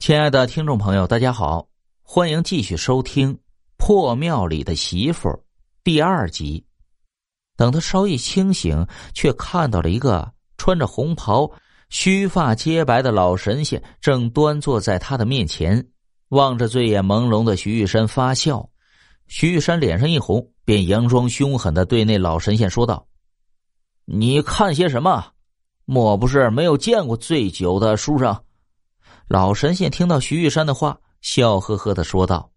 亲爱的听众朋友，大家好，欢迎继续收听《破庙里的媳妇》第二集。等他稍一清醒，却看到了一个穿着红袍、须发皆白的老神仙，正端坐在他的面前，望着醉眼朦胧的徐玉山发笑。徐玉山脸上一红，便佯装凶狠的对那老神仙说道：“你看些什么？莫不是没有见过醉酒的书生？”老神仙听到徐玉山的话，笑呵呵的说道：“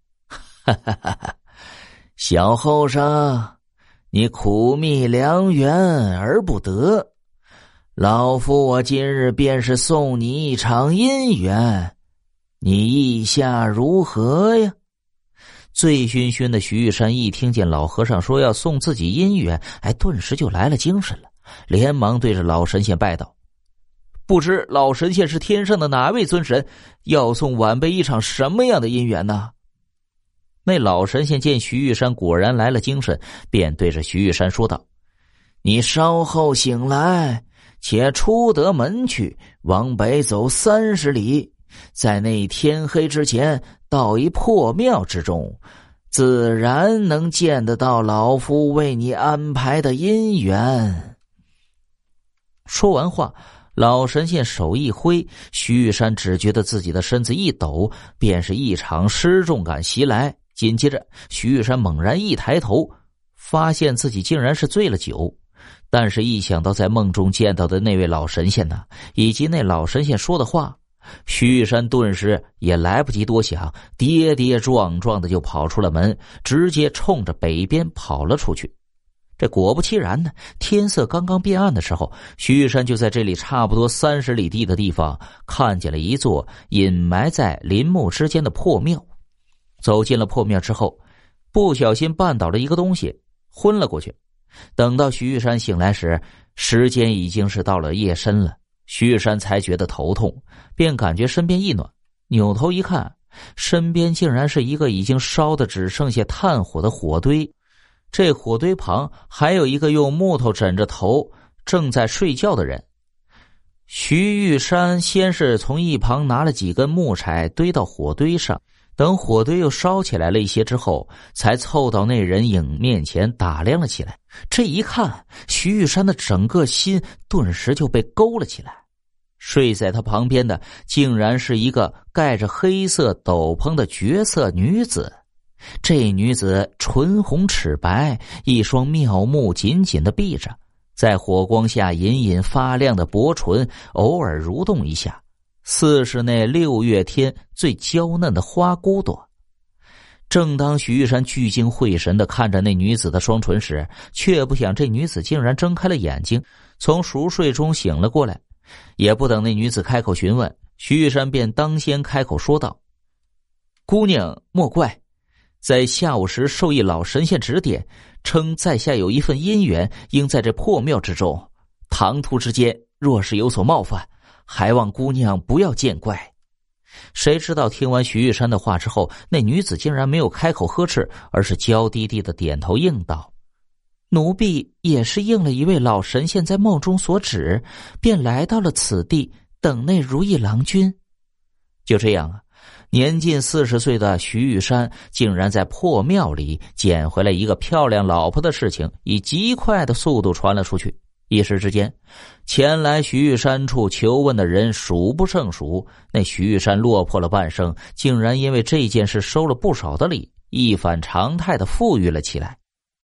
哈哈哈哈小后生，你苦觅良缘而不得，老夫我今日便是送你一场姻缘，你意下如何呀？”醉醺醺的徐玉山一听见老和尚说要送自己姻缘，哎，顿时就来了精神了，连忙对着老神仙拜道。不知老神仙是天上的哪位尊神，要送晚辈一场什么样的姻缘呢？那老神仙见徐玉山果然来了精神，便对着徐玉山说道：“你稍后醒来，且出得门去，往北走三十里，在那天黑之前到一破庙之中，自然能见得到老夫为你安排的姻缘。”说完话。老神仙手一挥，徐玉山只觉得自己的身子一抖，便是一场失重感袭来。紧接着，徐玉山猛然一抬头，发现自己竟然是醉了酒。但是，一想到在梦中见到的那位老神仙呢，以及那老神仙说的话，徐玉山顿时也来不及多想，跌跌撞撞的就跑出了门，直接冲着北边跑了出去。这果不其然呢，天色刚刚变暗的时候，徐玉山就在这里差不多三十里地的地方看见了一座隐埋在林木之间的破庙。走进了破庙之后，不小心绊倒了一个东西，昏了过去。等到徐玉山醒来时，时间已经是到了夜深了。徐玉山才觉得头痛，便感觉身边一暖，扭头一看，身边竟然是一个已经烧的只剩下炭火的火堆。这火堆旁还有一个用木头枕着头正在睡觉的人。徐玉山先是从一旁拿了几根木柴堆到火堆上，等火堆又烧起来了一些之后，才凑到那人影面前打量了起来。这一看，徐玉山的整个心顿时就被勾了起来。睡在他旁边的，竟然是一个盖着黑色斗篷的绝色女子。这女子唇红齿白，一双妙目紧紧的闭着，在火光下隐隐发亮的薄唇偶尔蠕动一下，似是那六月天最娇嫩的花骨朵。正当徐玉山聚精会神的看着那女子的双唇时，却不想这女子竟然睁开了眼睛，从熟睡中醒了过来。也不等那女子开口询问，徐玉山便当先开口说道：“姑娘莫怪。”在下午时受一老神仙指点，称在下有一份姻缘，应在这破庙之中。唐突之间，若是有所冒犯，还望姑娘不要见怪。谁知道听完徐玉山的话之后，那女子竟然没有开口呵斥，而是娇滴滴的点头应道：“奴婢也是应了一位老神仙在梦中所指，便来到了此地，等那如意郎君。”就这样啊。年近四十岁的徐玉山，竟然在破庙里捡回来一个漂亮老婆的事情，以极快的速度传了出去。一时之间，前来徐玉山处求问的人数不胜数。那徐玉山落魄了半生，竟然因为这件事收了不少的礼，一反常态的富裕了起来。